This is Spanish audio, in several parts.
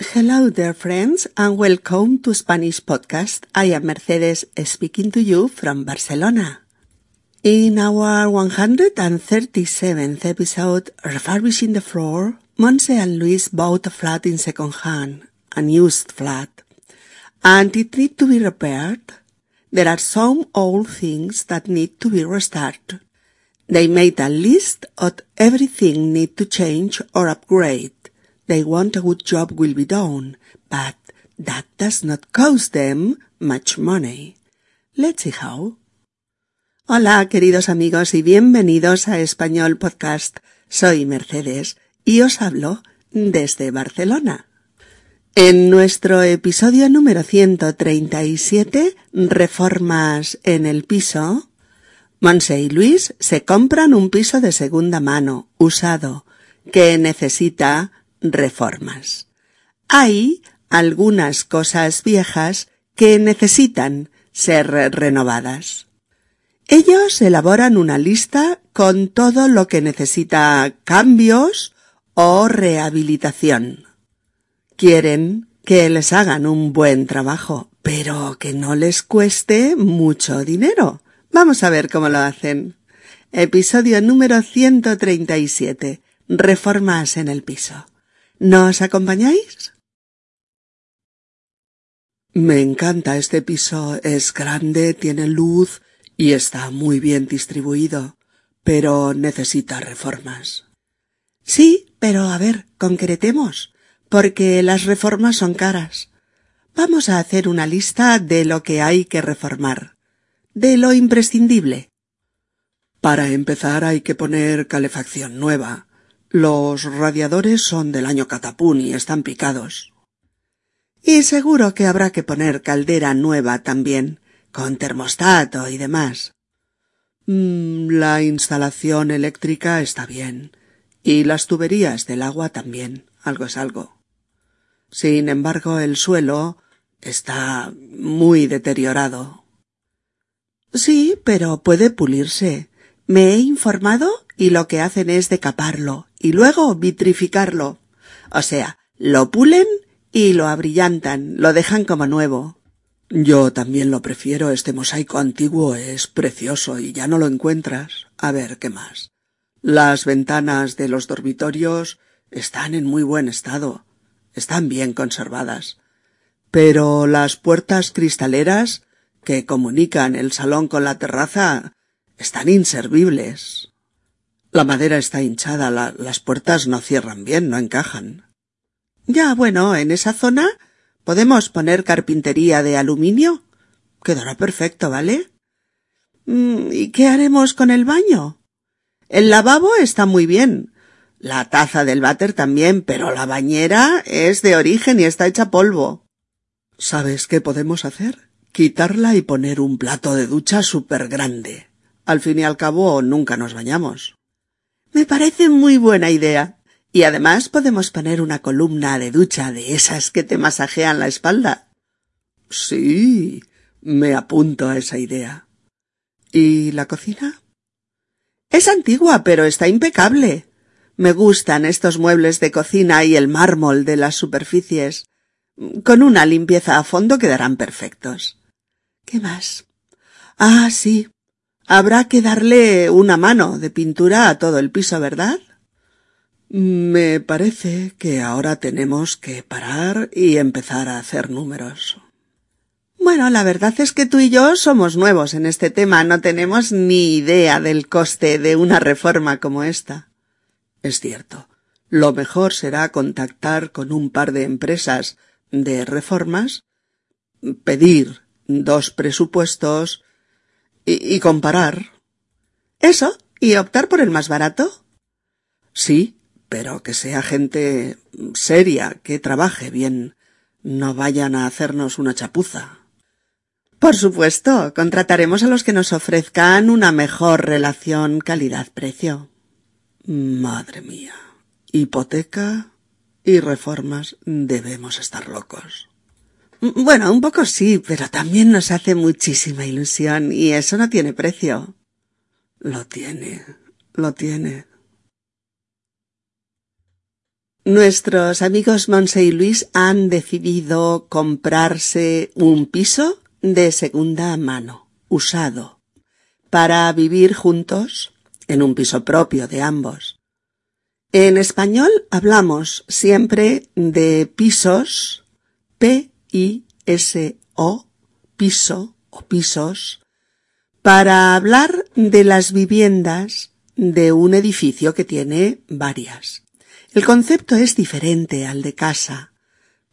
Hello there, friends, and welcome to Spanish Podcast. I am Mercedes speaking to you from Barcelona. In our 137th episode, Refurbishing the Floor, Monse and Luis bought a flat in second hand, a used flat, and it needs to be repaired. There are some old things that need to be restarted. They made a list of everything need to change or upgrade. They want a good job will be done, but that does not cost them much money. Let's see how. Hola, queridos amigos, y bienvenidos a Español Podcast. Soy Mercedes y os hablo desde Barcelona. En nuestro episodio número 137, Reformas en el piso, Monse y Luis se compran un piso de segunda mano, usado, que necesita reformas. Hay algunas cosas viejas que necesitan ser renovadas. Ellos elaboran una lista con todo lo que necesita cambios o rehabilitación. Quieren que les hagan un buen trabajo, pero que no les cueste mucho dinero. Vamos a ver cómo lo hacen. Episodio número 137. Reformas en el piso. ¿Nos acompañáis? Me encanta este piso. Es grande, tiene luz y está muy bien distribuido, pero necesita reformas. Sí, pero a ver, concretemos, porque las reformas son caras. Vamos a hacer una lista de lo que hay que reformar, de lo imprescindible. Para empezar hay que poner calefacción nueva, los radiadores son del año catapún y están picados. Y seguro que habrá que poner caldera nueva también, con termostato y demás. Mm, la instalación eléctrica está bien, y las tuberías del agua también, algo es algo. Sin embargo, el suelo está muy deteriorado. Sí, pero puede pulirse. Me he informado y lo que hacen es decaparlo y luego vitrificarlo. O sea, lo pulen y lo abrillantan, lo dejan como nuevo. Yo también lo prefiero. Este mosaico antiguo es precioso y ya no lo encuentras. A ver, ¿qué más? Las ventanas de los dormitorios están en muy buen estado. Están bien conservadas. Pero las puertas cristaleras que comunican el salón con la terraza están inservibles. La madera está hinchada, las puertas no cierran bien, no encajan. Ya, bueno, en esa zona podemos poner carpintería de aluminio. Quedará perfecto, ¿vale? Mm, ¿Y qué haremos con el baño? El lavabo está muy bien. La taza del váter también, pero la bañera es de origen y está hecha polvo. ¿Sabes qué podemos hacer? Quitarla y poner un plato de ducha súper grande. Al fin y al cabo nunca nos bañamos. Me parece muy buena idea. Y además podemos poner una columna de ducha de esas que te masajean la espalda. Sí, me apunto a esa idea. ¿Y la cocina? Es antigua, pero está impecable. Me gustan estos muebles de cocina y el mármol de las superficies. Con una limpieza a fondo quedarán perfectos. ¿Qué más? Ah, sí. Habrá que darle una mano de pintura a todo el piso, ¿verdad? Me parece que ahora tenemos que parar y empezar a hacer números. Bueno, la verdad es que tú y yo somos nuevos en este tema, no tenemos ni idea del coste de una reforma como esta. Es cierto. Lo mejor será contactar con un par de empresas de reformas, pedir dos presupuestos y, comparar. ¿Eso? ¿Y optar por el más barato? Sí, pero que sea gente seria, que trabaje bien. No vayan a hacernos una chapuza. Por supuesto, contrataremos a los que nos ofrezcan una mejor relación calidad-precio. Madre mía. Hipoteca y reformas debemos estar locos. Bueno, un poco sí, pero también nos hace muchísima ilusión y eso no tiene precio. Lo tiene, lo tiene. Nuestros amigos Monse y Luis han decidido comprarse un piso de segunda mano, usado, para vivir juntos en un piso propio de ambos. En español hablamos siempre de pisos, P-I-S-O, piso o pisos, para hablar de las viviendas de un edificio que tiene varias. El concepto es diferente al de casa,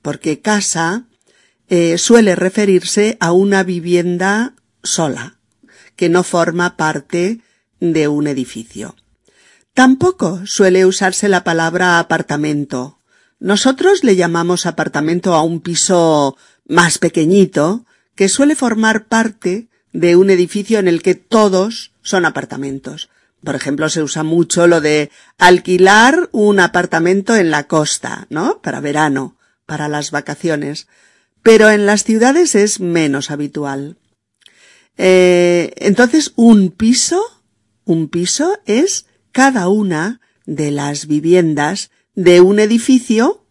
porque casa eh, suele referirse a una vivienda sola, que no forma parte de un edificio. Tampoco suele usarse la palabra apartamento. Nosotros le llamamos apartamento a un piso más pequeñito, que suele formar parte de un edificio en el que todos son apartamentos. Por ejemplo, se usa mucho lo de alquilar un apartamento en la costa, ¿no? Para verano, para las vacaciones. Pero en las ciudades es menos habitual. Eh, entonces, un piso, un piso es cada una de las viviendas de un edificio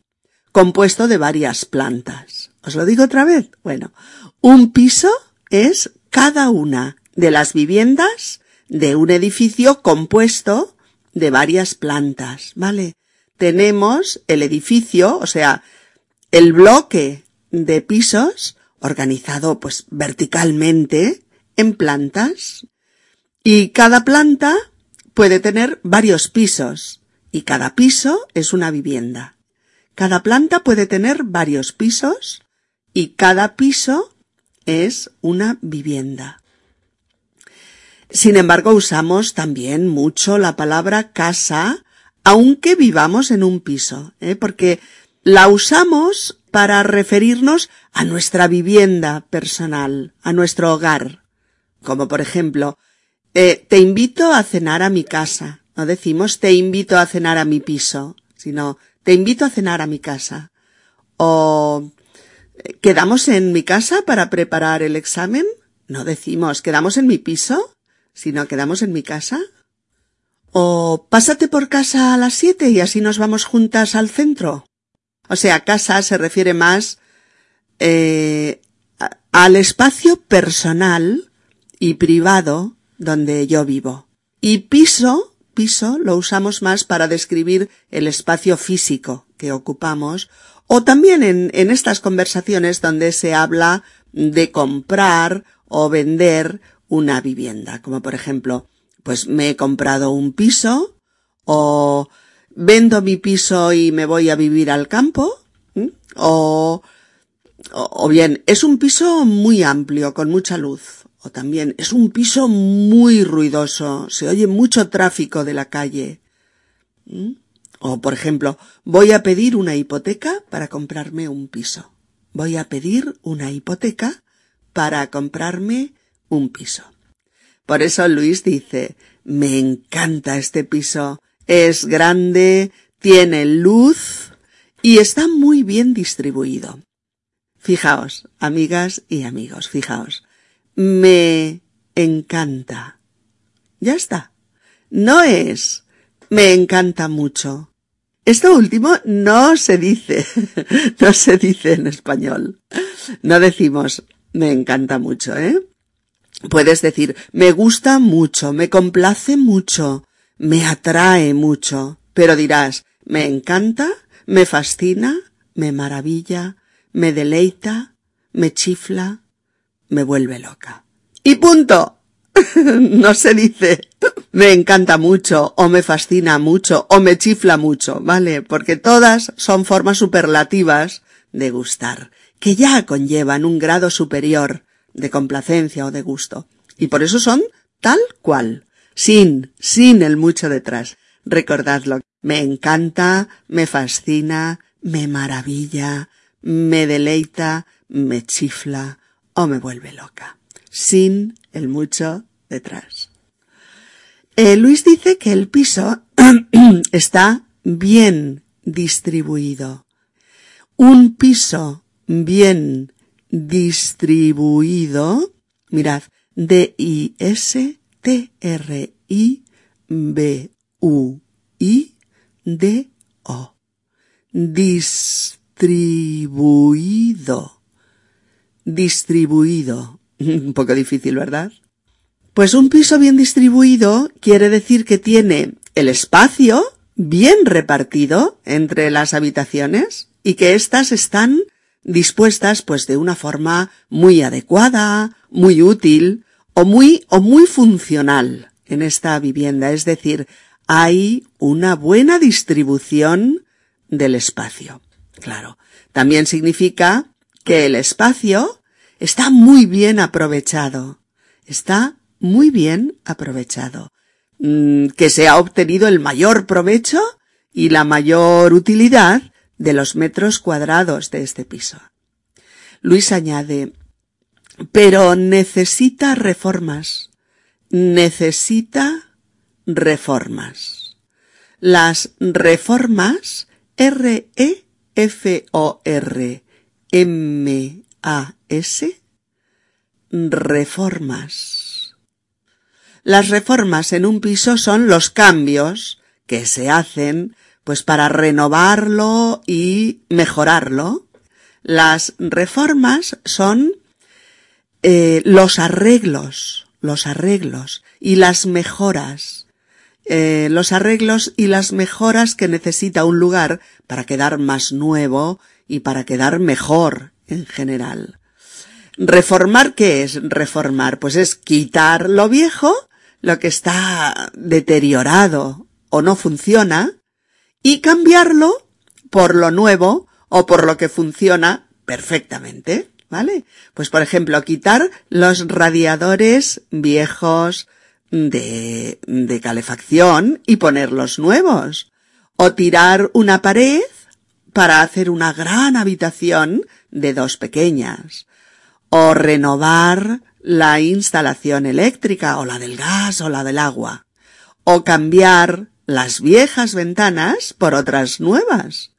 compuesto de varias plantas. ¿Os lo digo otra vez? Bueno, un piso es cada una de las viviendas de un edificio compuesto de varias plantas, ¿vale? Tenemos el edificio, o sea, el bloque de pisos organizado pues verticalmente en plantas y cada planta puede tener varios pisos y cada piso es una vivienda. Cada planta puede tener varios pisos y cada piso es una vivienda. Sin embargo, usamos también mucho la palabra casa, aunque vivamos en un piso, ¿eh? porque la usamos para referirnos a nuestra vivienda personal, a nuestro hogar. Como por ejemplo, eh, te invito a cenar a mi casa. No decimos te invito a cenar a mi piso, sino te invito a cenar a mi casa. O ¿quedamos en mi casa para preparar el examen? No decimos ¿quedamos en mi piso? sino quedamos en mi casa. O pásate por casa a las siete y así nos vamos juntas al centro. O sea, casa se refiere más eh, al espacio personal y privado donde yo vivo. Y piso, piso, lo usamos más para describir el espacio físico que ocupamos o también en, estas conversaciones donde se habla de comprar o vender una vivienda, como por ejemplo, pues me he comprado un piso o vendo mi piso y me voy a vivir al campo o, o bien es un piso muy amplio con mucha luz o también es un piso muy ruidoso, se oye mucho tráfico de la calle. O, por ejemplo, voy a pedir una hipoteca para comprarme un piso. Voy a pedir una hipoteca para comprarme un piso. Por eso Luis dice, me encanta este piso, es grande, tiene luz y está muy bien distribuido. Fijaos, amigas y amigos, fijaos, me encanta. Ya está. No es me encanta mucho. Esto último no se dice, no se dice en español. No decimos me encanta mucho, ¿eh? Puedes decir me gusta mucho, me complace mucho, me atrae mucho, pero dirás me encanta, me fascina, me maravilla, me deleita, me chifla, me vuelve loca. Y punto. no se dice me encanta mucho, o me fascina mucho, o me chifla mucho, ¿vale? Porque todas son formas superlativas de gustar, que ya conllevan un grado superior de complacencia o de gusto. Y por eso son tal cual, sin, sin el mucho detrás. Recordadlo, me encanta, me fascina, me maravilla, me deleita, me chifla o me vuelve loca. Sin el mucho detrás. Eh, Luis dice que el piso está bien distribuido. Un piso bien distribuido, mirad, D-I-S-T-R-I-B-U-I-D-O. distribuido. Distribuido. Un poco difícil, ¿verdad? Pues un piso bien distribuido quiere decir que tiene el espacio bien repartido entre las habitaciones y que éstas están dispuestas pues de una forma muy adecuada, muy útil o muy o muy funcional en esta vivienda, es decir, hay una buena distribución del espacio. Claro, también significa que el espacio está muy bien aprovechado, está muy bien aprovechado, mm, que se ha obtenido el mayor provecho y la mayor utilidad de los metros cuadrados de este piso. Luis añade, pero necesita reformas, necesita reformas. Las reformas, R-E-F-O-R-M-A-S, reformas. Las reformas en un piso son los cambios que se hacen pues para renovarlo y mejorarlo. Las reformas son eh, los arreglos, los arreglos y las mejoras, eh, los arreglos y las mejoras que necesita un lugar para quedar más nuevo y para quedar mejor en general. Reformar, ¿qué es reformar? Pues es quitar lo viejo, lo que está deteriorado o no funciona, y cambiarlo por lo nuevo o por lo que funciona perfectamente, ¿vale? Pues por ejemplo, quitar los radiadores viejos de, de calefacción y ponerlos nuevos. O tirar una pared para hacer una gran habitación de dos pequeñas. O renovar la instalación eléctrica o la del gas o la del agua. O cambiar las viejas ventanas por otras nuevas.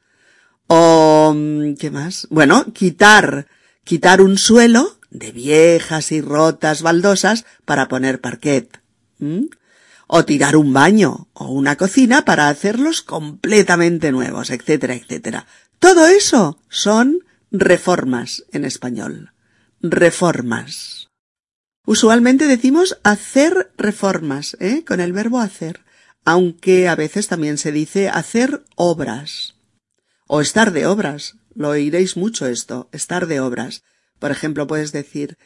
O, mm, ¿qué más? Bueno, quitar, quitar un suelo de viejas y rotas baldosas para poner parquet. O tirar un baño o una cocina para hacerlos completamente nuevos, etcétera, etcétera. Todo eso son reformas en español. Reformas. Usualmente decimos hacer reformas, ¿eh? Con el verbo hacer aunque a veces también se dice hacer obras o estar de obras. Lo oiréis mucho esto, estar de obras. Por ejemplo, puedes decir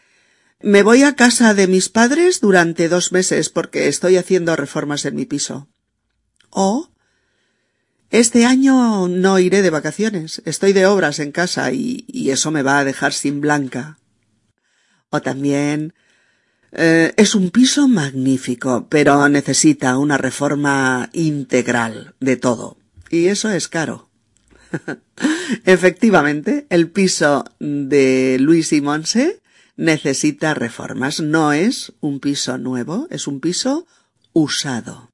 me voy a casa de mis padres durante dos meses porque estoy haciendo reformas en mi piso. O este año no iré de vacaciones, estoy de obras en casa y, eso me va a dejar sin blanca. O también eh, es un piso magnífico, pero necesita una reforma integral de todo. Y eso es caro. Efectivamente, el piso de Luis y Monse necesita reformas. No es un piso nuevo, es un piso usado.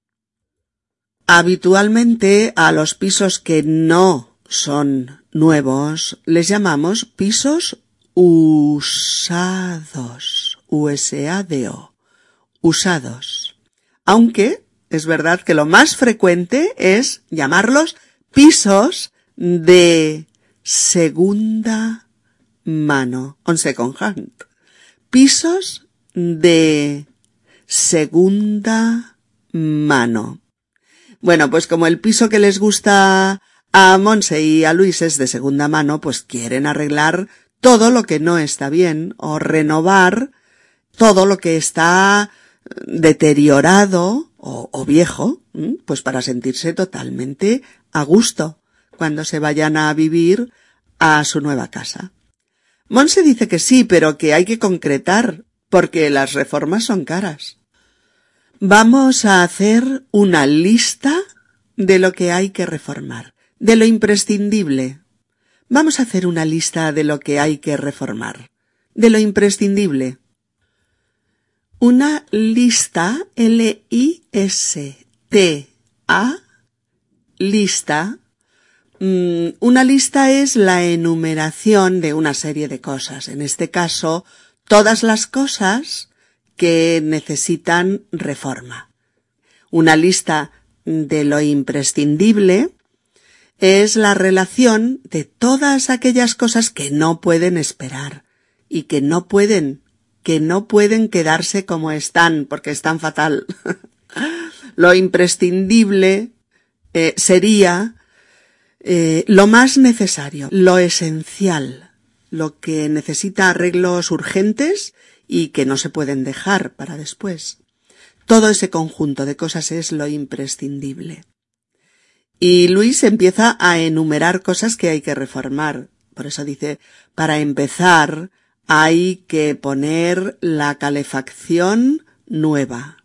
Habitualmente a los pisos que no son nuevos les llamamos pisos usados. USADO, usados. Aunque es verdad que lo más frecuente es llamarlos pisos de segunda mano, on second hand. Pisos de segunda mano. Bueno, pues como el piso que les gusta a Monse y a Luis es de segunda mano, pues quieren arreglar todo lo que no está bien o renovar todo lo que está deteriorado o, viejo, pues para sentirse totalmente a gusto cuando se vayan a vivir a su nueva casa. Monse dice que sí, pero que hay que concretar, porque las reformas son caras. Vamos a hacer una lista de lo que hay que reformar, de lo imprescindible. Vamos a hacer una lista de lo que hay que reformar, de lo imprescindible una lista, L-I-S-T-A, lista. Mm, una lista es la enumeración de una serie de cosas. En este caso, todas las cosas que necesitan reforma. Una lista de lo imprescindible es la relación de todas aquellas cosas que no pueden esperar y que no pueden, que no pueden quedarse como están porque están fatal. lo imprescindible eh, sería eh, lo más necesario, lo esencial, lo que necesita arreglos urgentes y que no se pueden dejar para después. Todo ese conjunto de cosas es lo imprescindible. Y Luis empieza a enumerar cosas que hay que reformar. Por eso dice, para empezar, hay que poner la calefacción nueva.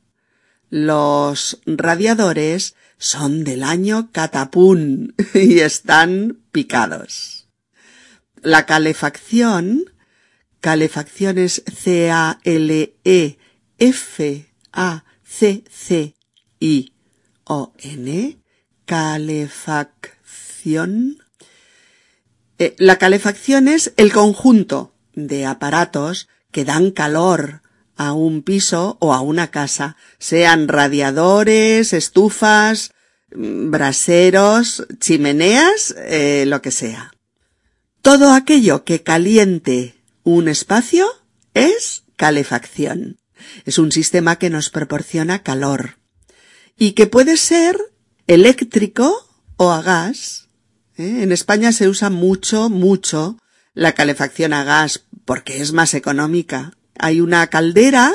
Los radiadores son del año catapún y están picados. La calefacción, calefacción es C-A-L-E-F-A-C-C-I-O-N, calefacción. Eh, la calefacción es el conjunto de aparatos que dan calor a un piso o a una casa, sean radiadores, estufas, braseros, chimeneas, eh, lo que sea. Todo aquello que caliente un espacio es calefacción. Es un sistema que nos proporciona calor y que puede ser eléctrico o a gas. ¿eh? En España se usa mucho, mucho la calefacción a gas porque es más económica. Hay una caldera,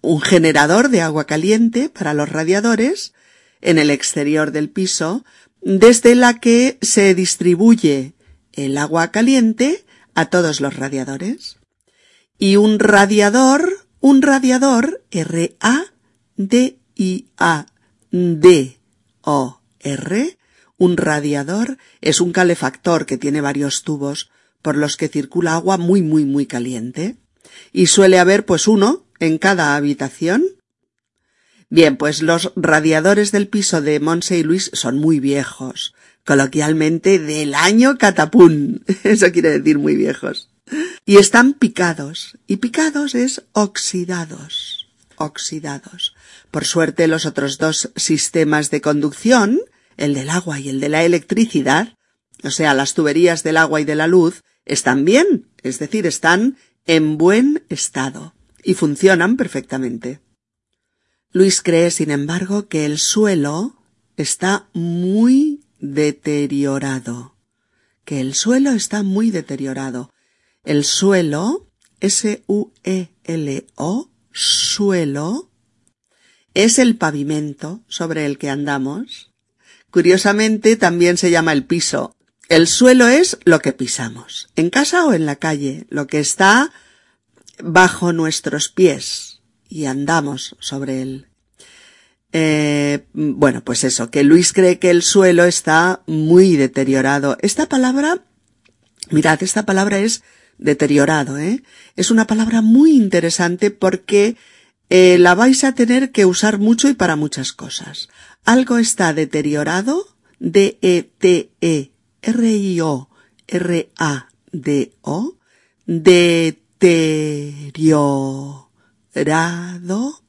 un generador de agua caliente para los radiadores en el exterior del piso, desde la que se distribuye el agua caliente a todos los radiadores. Y un radiador, un radiador, R-A-D-I-A-D o-R, un radiador es un calefactor que tiene varios tubos por los que circula agua muy muy muy caliente y suele haber pues uno en cada habitación. Bien, pues los radiadores del piso de Monse y Luis son muy viejos, coloquialmente del año catapún, eso quiere decir muy viejos. Y están picados, y picados es oxidados, oxidados. Por suerte los otros dos sistemas de conducción, el del agua y el de la electricidad, o sea, las tuberías del agua y de la luz, están bien, es decir, están en buen estado y funcionan perfectamente. Luis cree, sin embargo, que el suelo está muy deteriorado, que el suelo está muy deteriorado. El suelo, S-U-E-L-O, suelo, es el pavimento sobre el que andamos. Curiosamente también se llama el piso. El suelo es lo que pisamos, en casa o en la calle, lo que está bajo nuestros pies y andamos sobre él. Eh, bueno, pues eso, que Luis cree que el suelo está muy deteriorado. Esta palabra, mirad, esta palabra es deteriorado, ¿eh? Es una palabra muy interesante porque eh, la vais a tener que usar mucho y para muchas cosas. Algo está deteriorado, D-E-T-E-R-I-O-R-A-D-O, deteriorado.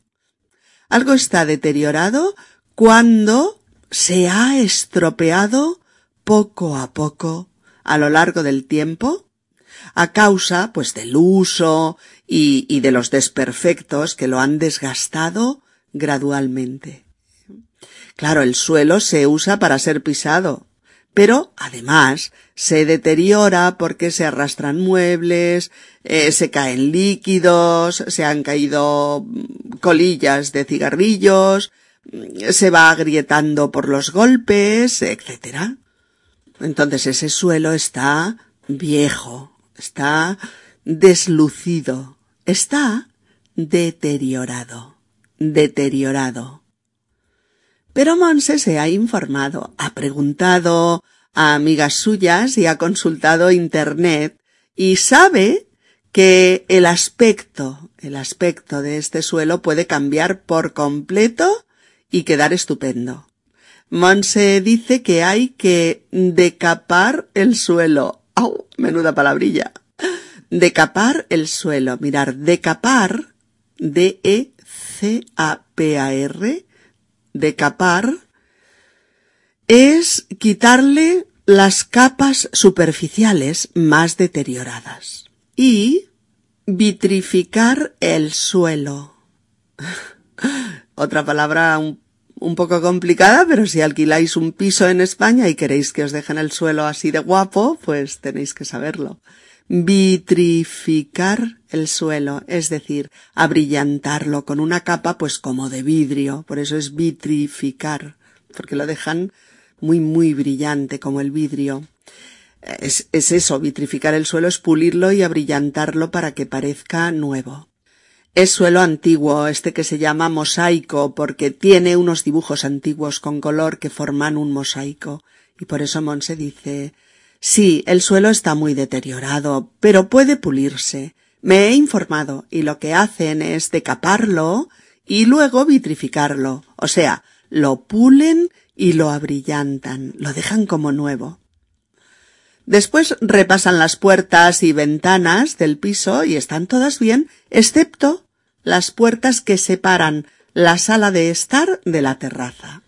Algo está deteriorado cuando se ha estropeado poco a poco a lo largo del tiempo a causa pues del uso y, y de los desperfectos que lo han desgastado gradualmente. Claro, el suelo se usa para ser pisado, pero además se deteriora porque se arrastran muebles, eh, se caen líquidos, se han caído colillas de cigarrillos, se va agrietando por los golpes, etc. Entonces ese suelo está viejo, está deslucido, está deteriorado, deteriorado. Pero Monse se ha informado, ha preguntado a amigas suyas y ha consultado Internet y sabe que el aspecto, el aspecto de este suelo puede cambiar por completo y quedar estupendo. Monse dice que hay que decapar el suelo. ¡Au! Menuda palabrilla. Decapar el suelo. Mirar, decapar, D-E-C-A-P-A-R, decapar, es quitarle las capas superficiales más deterioradas. Y vitrificar el suelo. Otra palabra un, un, poco complicada, pero si alquiláis un piso en España y queréis que os dejen el suelo así de guapo, pues tenéis que saberlo. Vitrificar el suelo, es decir, abrillantarlo con una capa pues como de vidrio, por eso es vitrificar, porque lo dejan muy muy brillante como el vidrio. Es, es eso, vitrificar el suelo es pulirlo y abrillantarlo para que parezca nuevo. Es suelo antiguo, este que se llama mosaico, porque tiene unos dibujos antiguos con color que forman un mosaico. Y por eso Monse dice, sí, el suelo está muy deteriorado, pero puede pulirse. Me he informado, y lo que hacen es decaparlo y luego vitrificarlo. O sea, lo pulen y lo abrillantan, lo dejan como nuevo. Después repasan las puertas y ventanas del piso y están todas bien, excepto las puertas que separan la sala de estar de la terraza.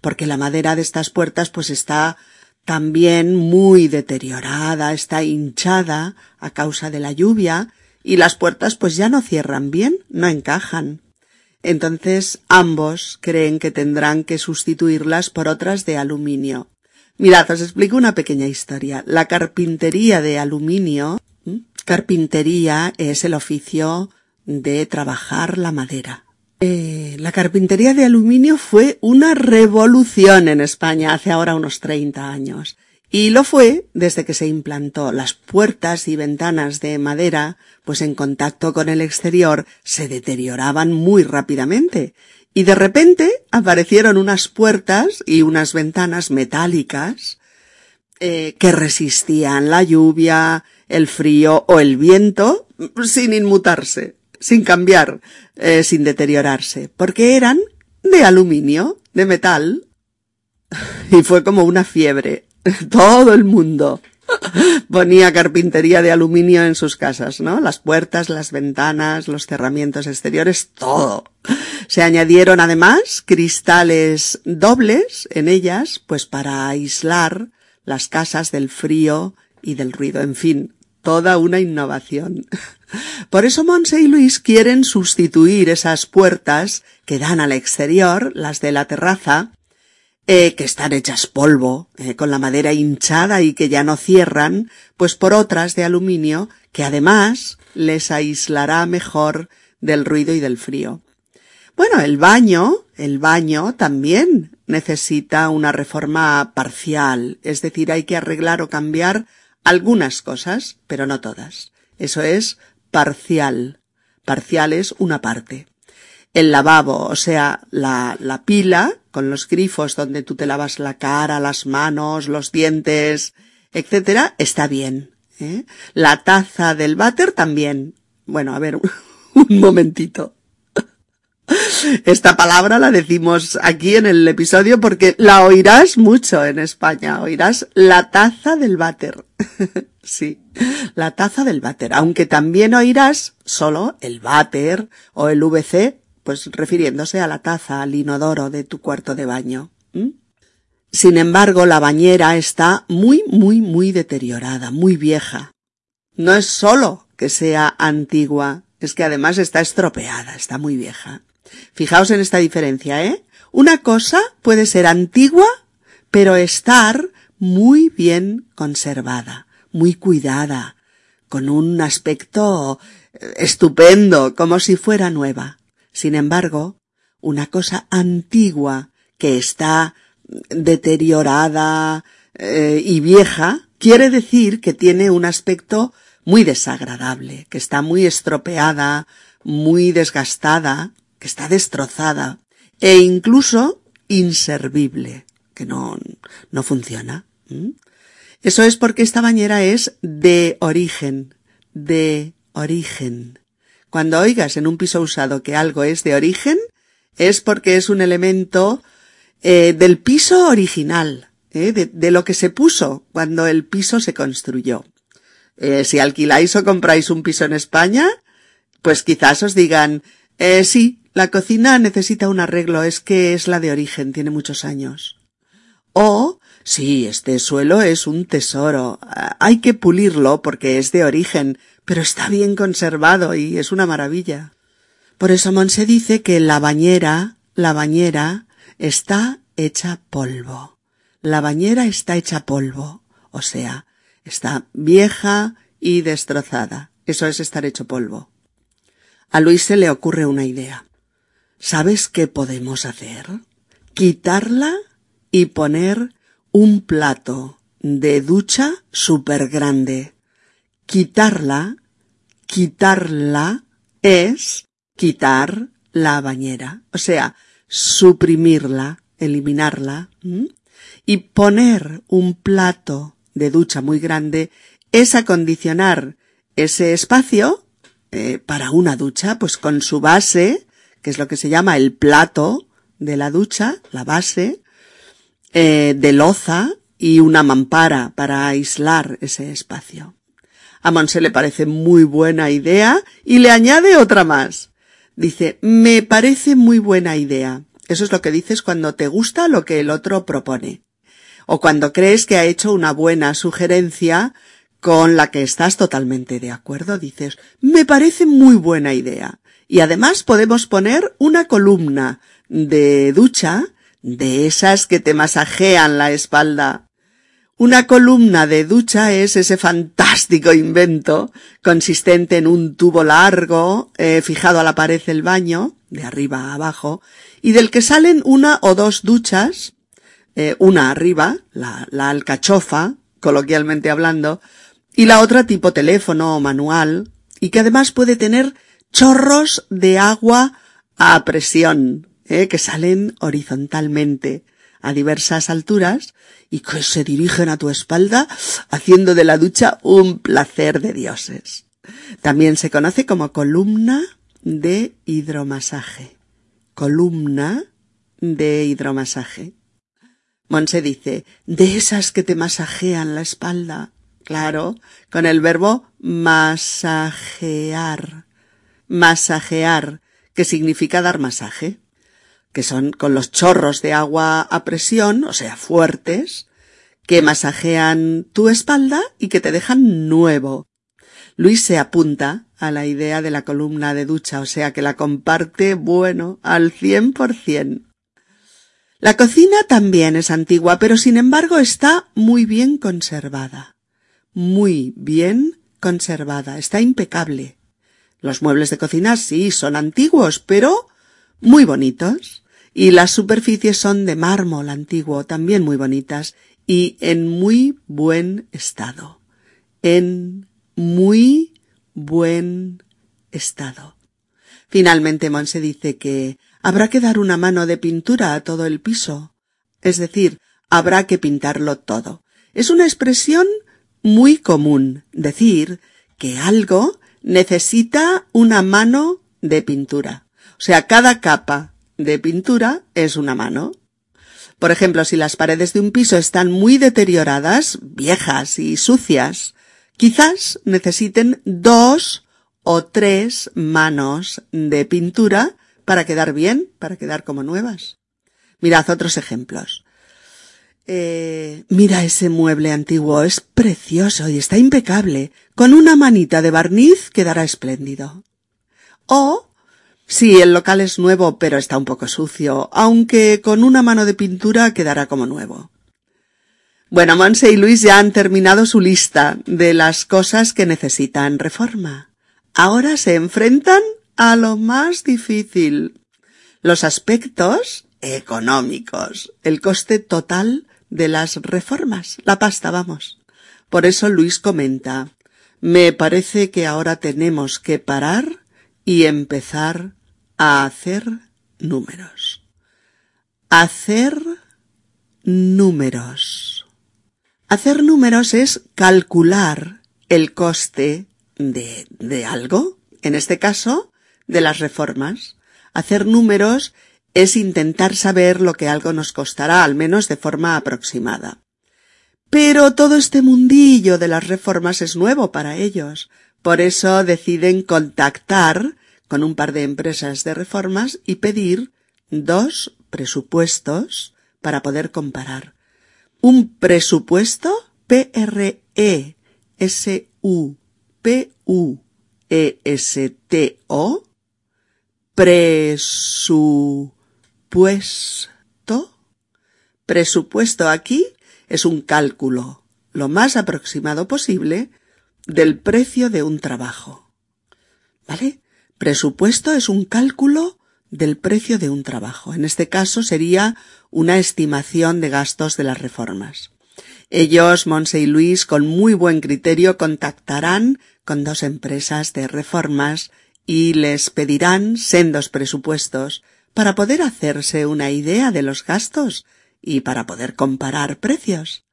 Porque la madera de estas puertas pues está también muy deteriorada, está hinchada a causa de la lluvia y las puertas pues ya no cierran bien, no encajan. Entonces ambos creen que tendrán que sustituirlas por otras de aluminio. Mirad, os explico una pequeña historia. La carpintería de aluminio, carpintería es el oficio de trabajar la madera. Eh, la carpintería de aluminio fue una revolución en España hace ahora unos 30 años. Y lo fue desde que se implantó. Las puertas y ventanas de madera, pues en contacto con el exterior, se deterioraban muy rápidamente y de repente aparecieron unas puertas y unas ventanas metálicas eh, que resistían la lluvia, el frío o el viento sin inmutarse, sin cambiar, eh, sin deteriorarse, porque eran de aluminio, de metal. Y fue como una fiebre. Todo el mundo ponía carpintería de aluminio en sus casas, ¿no? Las puertas, las ventanas, los cerramientos exteriores, todo. Se añadieron además cristales dobles en ellas, pues para aislar las casas del frío y del ruido, en fin, toda una innovación. Por eso Monse y Luis quieren sustituir esas puertas que dan al exterior, las de la terraza, eh, que están hechas polvo, eh, con la madera hinchada y que ya no cierran, pues por otras de aluminio que además les aislará mejor del ruido y del frío. Bueno, el baño, el baño también necesita una reforma parcial, es decir, hay que arreglar o cambiar algunas cosas, pero no todas. Eso es parcial. Parcial es una parte el lavabo, o sea, la, la pila con los grifos donde tú te lavas la cara, las manos, los dientes, etcétera, está bien. ¿eh? La taza del váter también. Bueno, a ver, un momentito. Esta palabra la decimos aquí en el episodio porque la oirás mucho en España. Oirás la taza del váter. sí, la taza del váter. Aunque también oirás solo el váter o el VC pues refiriéndose a la taza, al inodoro de tu cuarto de baño. Sin embargo, la bañera está muy, muy, muy deteriorada, muy vieja. No es solo que sea antigua, es que además está estropeada, está muy vieja. Fijaos en esta diferencia, ¿eh? Una cosa puede ser antigua, pero estar muy bien conservada, muy cuidada, con un aspecto eh, estupendo, como si fuera nueva. Sin embargo, una cosa antigua que está deteriorada eh, y vieja quiere decir que tiene un aspecto muy desagradable, que está muy estropeada, muy desgastada, que está destrozada e incluso inservible, que no, no funciona. Eso es porque esta bañera es de origen, de origen. Cuando oigas en un piso usado que algo es de origen, es porque es un elemento eh, del piso original, eh, de, lo que se puso cuando el piso se construyó. Eh, si alquiláis o compráis un piso en España, pues quizás os digan, eh, sí, la cocina necesita un arreglo, es que es la de origen, tiene muchos años. O Sí, este suelo es un tesoro. Hay que pulirlo porque es de origen, pero está bien conservado y es una maravilla. Por eso Monse dice que la bañera, la bañera, está hecha polvo. La bañera está hecha polvo, o sea, está vieja y destrozada. Eso es estar hecho polvo. A Luis se le ocurre una idea. ¿Sabes qué podemos hacer? Quitarla y poner un plato de ducha súper grande. Quitarla, quitarla es quitar la bañera, o sea, suprimirla, eliminarla, y poner un plato de ducha muy grande es acondicionar ese espacio eh, para una ducha, pues con su base, que es lo que se llama el plato de la ducha, la base, eh, de loza y una mampara para aislar ese espacio. A Monse le parece muy buena idea y le añade otra más. Dice, me parece muy buena idea. Eso es lo que dices cuando te gusta lo que el otro propone. O cuando crees que ha hecho una buena sugerencia con la que estás totalmente de acuerdo, dices, me parece muy buena idea. Y además podemos poner una columna de ducha de esas que te masajean la espalda. Una columna de ducha es ese fantástico invento consistente en un tubo largo eh, fijado a la pared del baño, de arriba a abajo, y del que salen una o dos duchas, eh, una arriba, la, alcachofa, coloquialmente hablando, y la otra tipo teléfono o manual, y que además puede tener chorros de agua a presión, eh, que salen horizontalmente a diversas alturas y que se dirigen a tu espalda haciendo de la ducha un placer de dioses. También se conoce como columna de hidromasaje. Columna de hidromasaje. Monse dice, de esas que te masajean la espalda. Claro, con el verbo masajear. Masajear, que significa dar masaje que son con los chorros de agua a presión, o sea, fuertes, que masajean tu espalda y que te dejan nuevo. Luis se apunta a la idea de la columna de ducha, o sea que la comparte, bueno, al cien por cien. La cocina también es antigua, pero sin embargo está muy bien conservada. Muy bien conservada, está impecable. Los muebles de cocina sí son antiguos, pero muy bonitos y las superficies son de mármol antiguo, también muy bonitas y en muy buen estado. En muy buen estado. Finalmente Monse dice que habrá que dar una mano de pintura a todo el piso. Es decir, habrá que pintarlo todo. Es una expresión muy común decir que algo necesita una mano de pintura. O sea, cada capa de pintura es una mano. Por ejemplo, si las paredes de un piso están muy deterioradas, viejas y sucias, quizás necesiten dos o tres manos de pintura para quedar bien, para quedar como nuevas. Mirad otros ejemplos. Eh, mira ese mueble antiguo, es precioso y está impecable. Con una manita de barniz quedará espléndido. O Sí, el local es nuevo, pero está un poco sucio, aunque con una mano de pintura quedará como nuevo. Bueno, Monse y Luis ya han terminado su lista de las cosas que necesitan reforma. Ahora se enfrentan a lo más difícil. Los aspectos económicos, el coste total de las reformas, la pasta, vamos. Por eso Luis comenta, me parece que ahora tenemos que parar y empezar hacer números. Hacer números. Hacer números es calcular el coste de, de algo, en este caso, de las reformas. Hacer números es intentar saber lo que algo nos costará, al menos de forma aproximada. Pero todo este mundillo de las reformas es nuevo para ellos. Por eso deciden contactar con un par de empresas de reformas y pedir dos presupuestos para poder comparar. Un presupuesto, P-R-E-S-U-P-U-E-S-T-O, presupuesto. Presupuesto aquí es un cálculo lo más aproximado posible del precio de un trabajo. ¿Vale? Presupuesto es un cálculo del precio de un trabajo. En este caso sería una estimación de gastos de las reformas. Ellos, Monse y Luis, con muy buen criterio, contactarán con dos empresas de reformas y les pedirán sendos presupuestos para poder hacerse una idea de los gastos y para poder comparar precios.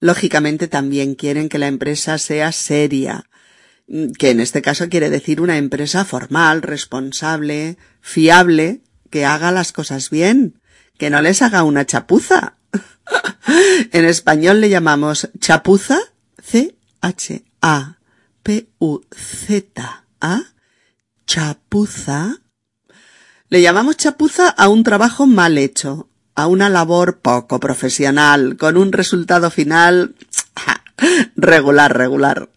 Lógicamente también quieren que la empresa sea seria, que en este caso quiere decir una empresa formal, responsable, fiable, que haga las cosas bien, que no les haga una chapuza. en español le llamamos chapuza, C-H-A-P-U-Z-A, chapuza. Le llamamos chapuza a un trabajo mal hecho, a una labor poco profesional, con un resultado final regular, regular.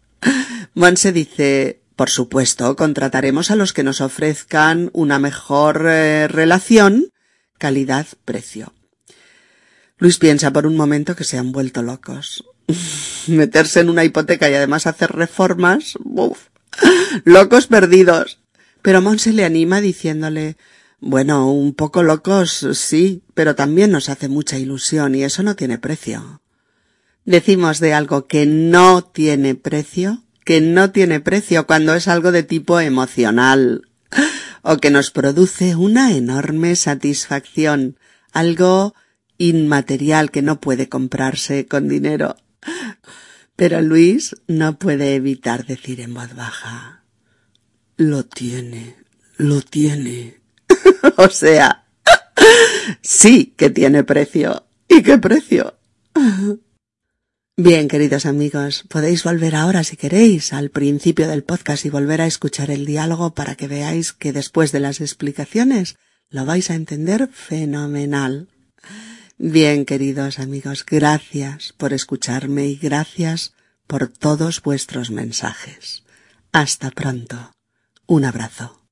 Monse dice, por supuesto, contrataremos a los que nos ofrezcan una mejor eh, relación calidad-precio. Luis piensa por un momento que se han vuelto locos. Meterse en una hipoteca y además hacer reformas, ¡Uf! locos perdidos. Pero Monse le anima diciéndole, bueno, un poco locos, sí, pero también nos hace mucha ilusión y eso no tiene precio. Decimos de algo que no tiene precio, que no tiene precio cuando es algo de tipo emocional o que nos produce una enorme satisfacción, algo inmaterial que no puede comprarse con dinero. Pero Luis no puede evitar decir en voz baja, lo tiene, lo tiene. o sea, sí que tiene precio. ¿Y qué precio? Bien, queridos amigos, podéis volver ahora si queréis al principio del podcast y volver a escuchar el diálogo para que veáis que después de las explicaciones lo vais a entender fenomenal. Bien, queridos amigos, gracias por escucharme y gracias por todos vuestros mensajes. Hasta pronto. Un abrazo.